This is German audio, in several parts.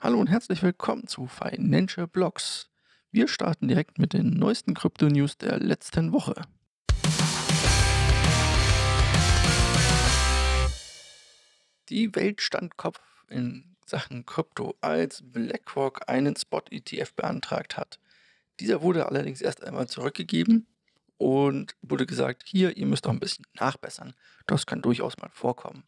Hallo und herzlich willkommen zu Financial Blogs. Wir starten direkt mit den neuesten Krypto-News der letzten Woche. Die Welt stand Kopf in Sachen Krypto, als BlackRock einen Spot-ETF beantragt hat. Dieser wurde allerdings erst einmal zurückgegeben und wurde gesagt, hier, ihr müsst auch ein bisschen nachbessern. Das kann durchaus mal vorkommen.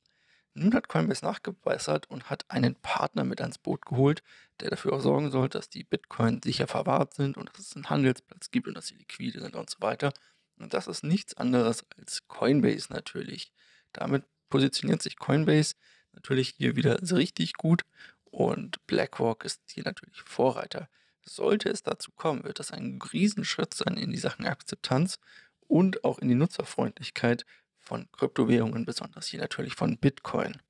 Nun hat Coinbase nachgebessert und hat einen Partner mit ans Boot geholt, der dafür auch sorgen soll, dass die Bitcoin sicher verwahrt sind und dass es einen Handelsplatz gibt und dass sie liquide sind und so weiter. Und das ist nichts anderes als Coinbase natürlich. Damit positioniert sich Coinbase natürlich hier wieder richtig gut und BlackRock ist hier natürlich Vorreiter. Sollte es dazu kommen, wird das ein Riesenschritt sein in die Sachen Akzeptanz und auch in die Nutzerfreundlichkeit von Kryptowährungen, besonders hier natürlich von Bitcoin.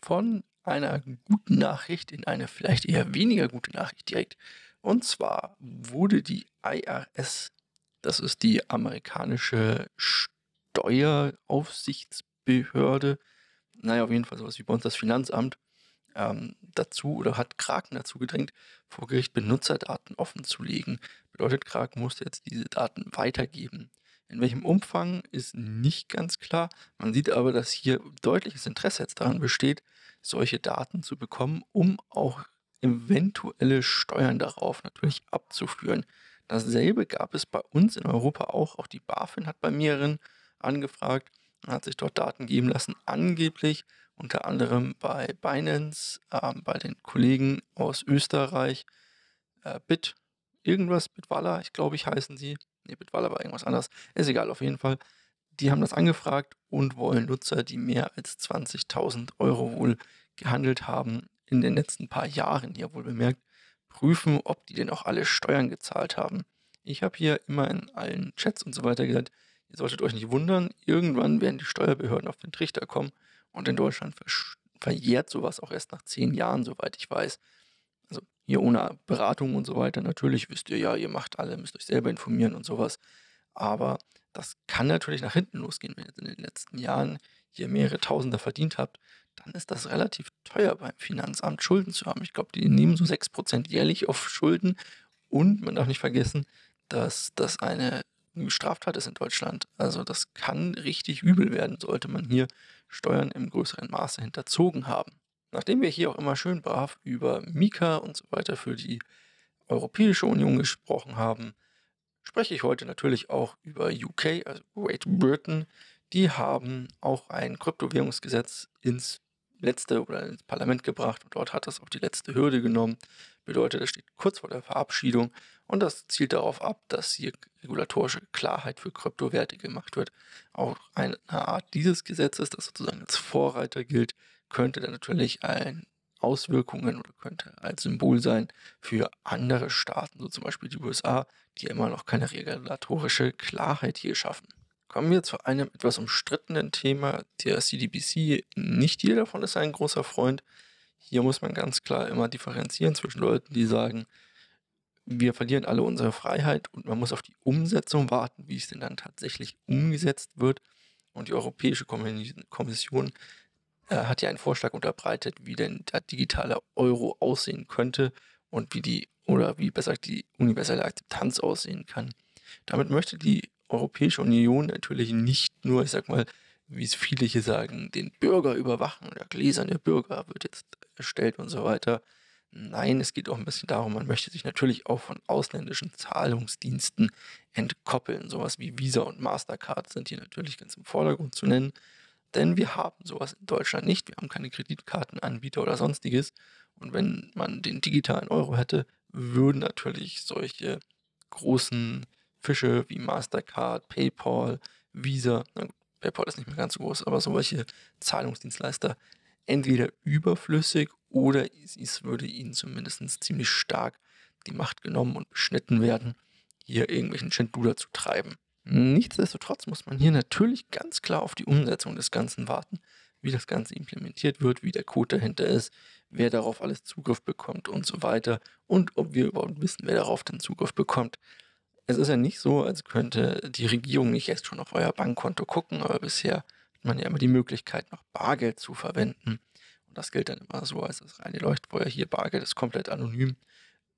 Von einer guten Nachricht in eine vielleicht eher weniger gute Nachricht direkt. Und zwar wurde die IRS, das ist die amerikanische Steueraufsichtsbehörde, naja, auf jeden Fall sowas wie bei uns das Finanzamt, ähm, dazu oder hat Kraken dazu gedrängt, vor Gericht Benutzerdaten offenzulegen. Bedeutet, Kraken musste jetzt diese Daten weitergeben. In welchem Umfang ist nicht ganz klar. Man sieht aber, dass hier deutliches Interesse jetzt daran besteht, solche Daten zu bekommen, um auch eventuelle Steuern darauf natürlich abzuführen. Dasselbe gab es bei uns in Europa auch. Auch die BaFin hat bei mehreren angefragt und hat sich dort Daten geben lassen. Angeblich unter anderem bei Binance, äh, bei den Kollegen aus Österreich, äh, Bit, irgendwas, Bitwala, ich glaube ich heißen sie, nee, Bitwala war irgendwas anderes, ist egal, auf jeden Fall. Die haben das angefragt und wollen Nutzer, die mehr als 20.000 Euro wohl gehandelt haben, in den letzten paar Jahren hier wohl bemerkt, prüfen, ob die denn auch alle Steuern gezahlt haben. Ich habe hier immer in allen Chats und so weiter gesagt, ihr solltet euch nicht wundern, irgendwann werden die Steuerbehörden auf den Trichter kommen und in Deutschland verjährt sowas auch erst nach zehn Jahren, soweit ich weiß hier ohne Beratung und so weiter. Natürlich wisst ihr ja, ihr macht alle, müsst euch selber informieren und sowas. Aber das kann natürlich nach hinten losgehen, wenn ihr in den letzten Jahren hier mehrere Tausender verdient habt, dann ist das relativ teuer beim Finanzamt Schulden zu haben. Ich glaube, die nehmen so 6% jährlich auf Schulden und man darf nicht vergessen, dass das eine Straftat ist in Deutschland. Also das kann richtig übel werden, sollte man hier Steuern im größeren Maße hinterzogen haben. Nachdem wir hier auch immer schön brav über Mika und so weiter für die Europäische Union gesprochen haben, spreche ich heute natürlich auch über UK, also Great Britain. Die haben auch ein Kryptowährungsgesetz ins letzte oder ins Parlament gebracht und dort hat das auch die letzte Hürde genommen. Bedeutet, es steht kurz vor der Verabschiedung und das zielt darauf ab, dass hier regulatorische Klarheit für Kryptowerte gemacht wird. Auch eine Art dieses Gesetzes, das sozusagen als Vorreiter gilt, könnte dann natürlich ein Auswirkungen oder könnte als Symbol sein für andere Staaten, so zum Beispiel die USA, die immer noch keine regulatorische Klarheit hier schaffen. Kommen wir zu einem etwas umstrittenen Thema der CDBC. Nicht jeder davon ist ein großer Freund. Hier muss man ganz klar immer differenzieren zwischen Leuten, die sagen, wir verlieren alle unsere Freiheit und man muss auf die Umsetzung warten, wie es denn dann tatsächlich umgesetzt wird. Und die Europäische Kommission hat ja einen Vorschlag unterbreitet, wie denn der digitale Euro aussehen könnte und wie die, oder wie besser die universelle Akzeptanz aussehen kann. Damit möchte die Europäische Union natürlich nicht nur, ich sag mal, wie es viele hier sagen, den Bürger überwachen, der gläserne Bürger wird jetzt erstellt und so weiter. Nein, es geht auch ein bisschen darum, man möchte sich natürlich auch von ausländischen Zahlungsdiensten entkoppeln. Sowas wie Visa und Mastercard sind hier natürlich ganz im Vordergrund zu nennen. Denn wir haben sowas in Deutschland nicht. Wir haben keine Kreditkartenanbieter oder sonstiges. Und wenn man den digitalen Euro hätte, würden natürlich solche großen Fische wie Mastercard, PayPal, Visa, PayPal ist nicht mehr ganz so groß, aber solche Zahlungsdienstleister entweder überflüssig oder es würde ihnen zumindest ziemlich stark die Macht genommen und beschnitten werden, hier irgendwelchen Schindluder zu treiben. Nichtsdestotrotz muss man hier natürlich ganz klar auf die Umsetzung des Ganzen warten, wie das Ganze implementiert wird, wie der Code dahinter ist, wer darauf alles Zugriff bekommt und so weiter und ob wir überhaupt wissen, wer darauf den Zugriff bekommt. Es ist ja nicht so, als könnte die Regierung nicht jetzt schon auf euer Bankkonto gucken, aber bisher hat man ja immer die Möglichkeit, noch Bargeld zu verwenden. Und das gilt dann immer so als das reine Leuchtfeuer. Hier Bargeld ist komplett anonym.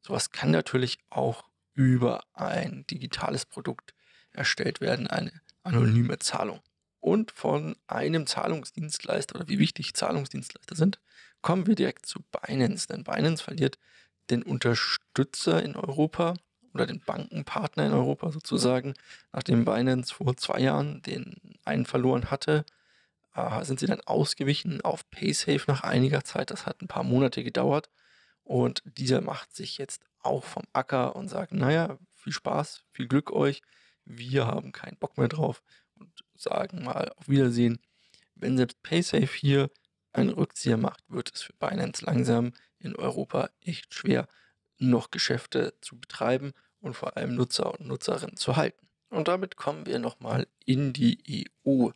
Sowas kann natürlich auch über ein digitales Produkt erstellt werden, eine anonyme Zahlung. Und von einem Zahlungsdienstleister oder wie wichtig Zahlungsdienstleister sind, kommen wir direkt zu Binance. Denn Binance verliert den Unterstützer in Europa oder den Bankenpartner in Europa sozusagen. Nachdem Binance vor zwei Jahren den einen verloren hatte, äh, sind sie dann ausgewichen auf PaySafe nach einiger Zeit. Das hat ein paar Monate gedauert. Und dieser macht sich jetzt auch vom Acker und sagt, naja, viel Spaß, viel Glück euch. Wir haben keinen Bock mehr drauf und sagen mal auf Wiedersehen. Wenn selbst PaySafe hier einen Rückzieher macht, wird es für Binance langsam in Europa echt schwer, noch Geschäfte zu betreiben und vor allem Nutzer und Nutzerinnen zu halten. Und damit kommen wir nochmal in die EU.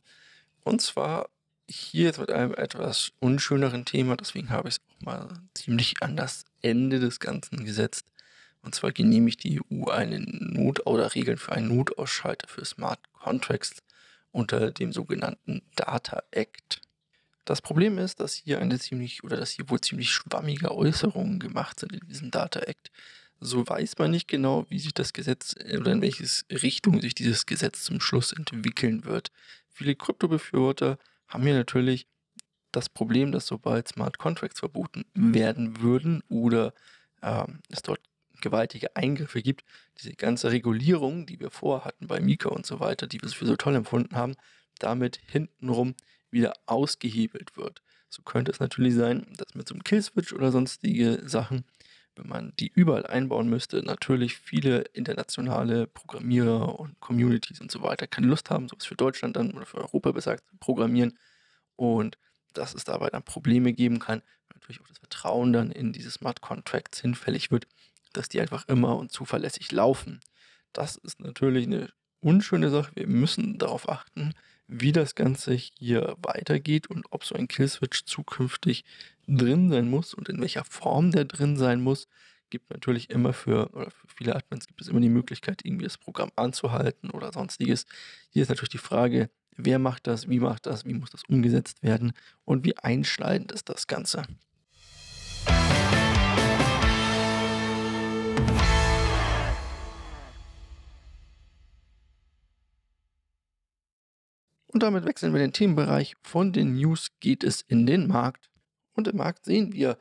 Und zwar hier jetzt mit einem etwas unschöneren Thema, deswegen habe ich es auch mal ziemlich an das Ende des Ganzen gesetzt. Und zwar genehmigt die EU eine Not- oder Regeln für einen Notausschalter für Smart Contracts unter dem sogenannten Data Act. Das Problem ist, dass hier eine ziemlich oder dass hier wohl ziemlich schwammige Äußerungen gemacht sind in diesem Data Act. So weiß man nicht genau, wie sich das Gesetz äh, oder in welche Richtung sich dieses Gesetz zum Schluss entwickeln wird. Viele Kryptobefürworter haben hier natürlich das Problem, dass sobald Smart Contracts verboten werden würden oder ähm, es dort gewaltige Eingriffe gibt, diese ganze Regulierung, die wir vorhatten bei Mika und so weiter, die wir für so toll empfunden haben, damit hintenrum wieder ausgehebelt wird. So könnte es natürlich sein, dass mit so einem Killswitch oder sonstige Sachen, wenn man die überall einbauen müsste, natürlich viele internationale Programmierer und Communities und so weiter keine Lust haben, sowas für Deutschland dann oder für Europa besser zu programmieren. Und dass es dabei dann Probleme geben kann, natürlich auch das Vertrauen dann in diese Smart Contracts hinfällig wird, dass die einfach immer und zuverlässig laufen. Das ist natürlich eine unschöne Sache. Wir müssen darauf achten, wie das Ganze hier weitergeht und ob so ein Killswitch zukünftig drin sein muss und in welcher Form der drin sein muss. Gibt natürlich immer für, oder für viele Admins gibt es immer die Möglichkeit, irgendwie das Programm anzuhalten oder sonstiges. Hier ist natürlich die Frage, wer macht das, wie macht das, wie muss das umgesetzt werden und wie einschneidend ist das Ganze. Damit wechseln wir den Themenbereich. Von den News geht es in den Markt. Und im Markt sehen wir,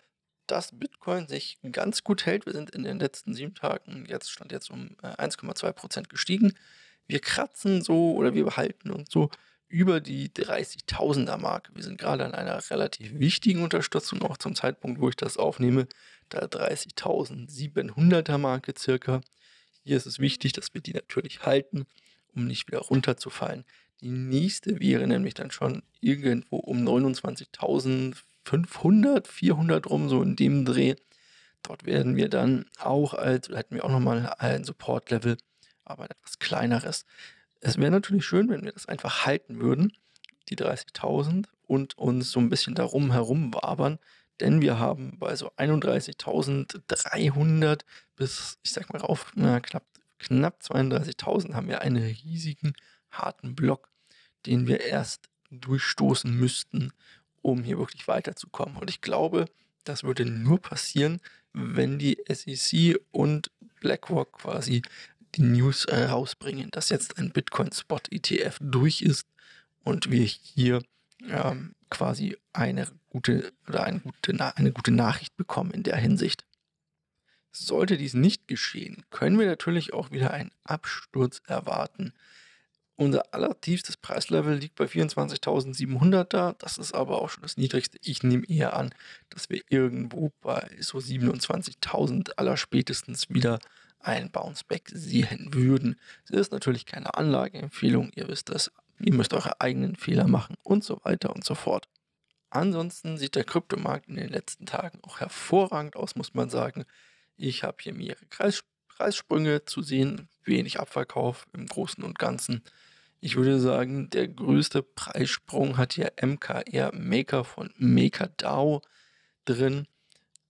dass Bitcoin sich ganz gut hält. Wir sind in den letzten sieben Tagen, jetzt stand jetzt um 1,2% äh, gestiegen. Wir kratzen so oder wir behalten uns so über die 30.000er Marke. Wir sind gerade an einer relativ wichtigen Unterstützung, auch zum Zeitpunkt, wo ich das aufnehme, der 30.700er Marke circa. Hier ist es wichtig, dass wir die natürlich halten, um nicht wieder runterzufallen. Die nächste wäre nämlich dann schon irgendwo um 29.500, 400 rum, so in dem Dreh. Dort werden wir dann auch als, hätten wir auch nochmal ein Support-Level, aber etwas kleineres. Es wäre natürlich schön, wenn wir das einfach halten würden, die 30.000, und uns so ein bisschen darum herum wabern, denn wir haben bei so 31.300 bis, ich sag mal auf, na, knapp, knapp 32.000 haben wir einen riesigen, harten Block den wir erst durchstoßen müssten, um hier wirklich weiterzukommen. Und ich glaube, das würde nur passieren, wenn die SEC und BlackRock quasi die News rausbringen, dass jetzt ein Bitcoin-Spot-ETF durch ist und wir hier ähm, quasi eine gute oder eine gute, eine gute Nachricht bekommen in der Hinsicht. Sollte dies nicht geschehen, können wir natürlich auch wieder einen Absturz erwarten. Unser allertiefstes Preislevel liegt bei 24.700 da. Das ist aber auch schon das niedrigste. Ich nehme eher an, dass wir irgendwo bei so 27.000 allerspätestens wieder ein Bounceback sehen würden. Das ist natürlich keine Anlageempfehlung. Ihr wisst das. Ihr müsst eure eigenen Fehler machen und so weiter und so fort. Ansonsten sieht der Kryptomarkt in den letzten Tagen auch hervorragend aus, muss man sagen. Ich habe hier mehrere Kreis Preissprünge zu sehen, wenig Abverkauf im Großen und Ganzen. Ich würde sagen, der größte Preissprung hat hier MKR Maker von MakerDAO drin.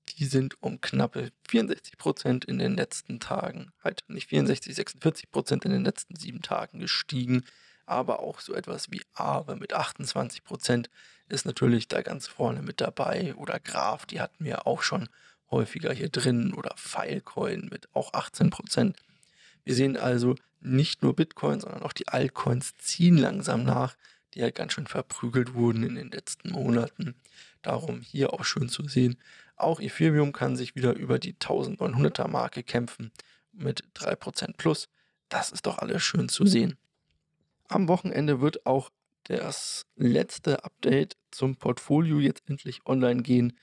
Die sind um knappe 64% in den letzten Tagen, halt nicht 64, 46% in den letzten sieben Tagen gestiegen. Aber auch so etwas wie Aave mit 28% ist natürlich da ganz vorne mit dabei. Oder Graph, die hatten wir auch schon häufiger hier drin. Oder Filecoin mit auch 18%. Wir sehen also nicht nur Bitcoin, sondern auch die Altcoins ziehen langsam nach, die ja ganz schön verprügelt wurden in den letzten Monaten. Darum hier auch schön zu sehen. Auch Ethereum kann sich wieder über die 1900er Marke kämpfen mit 3% plus. Das ist doch alles schön zu sehen. Am Wochenende wird auch das letzte Update zum Portfolio jetzt endlich online gehen.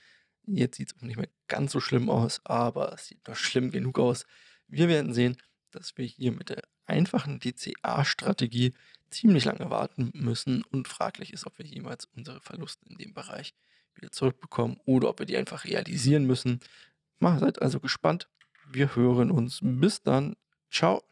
Jetzt sieht es auch nicht mehr ganz so schlimm aus, aber es sieht noch schlimm genug aus. Wir werden sehen, dass wir hier mit der einfachen DCA-Strategie ziemlich lange warten müssen und fraglich ist, ob wir jemals unsere Verluste in dem Bereich wieder zurückbekommen oder ob wir die einfach realisieren müssen. Mal seid also gespannt. Wir hören uns. Bis dann. Ciao.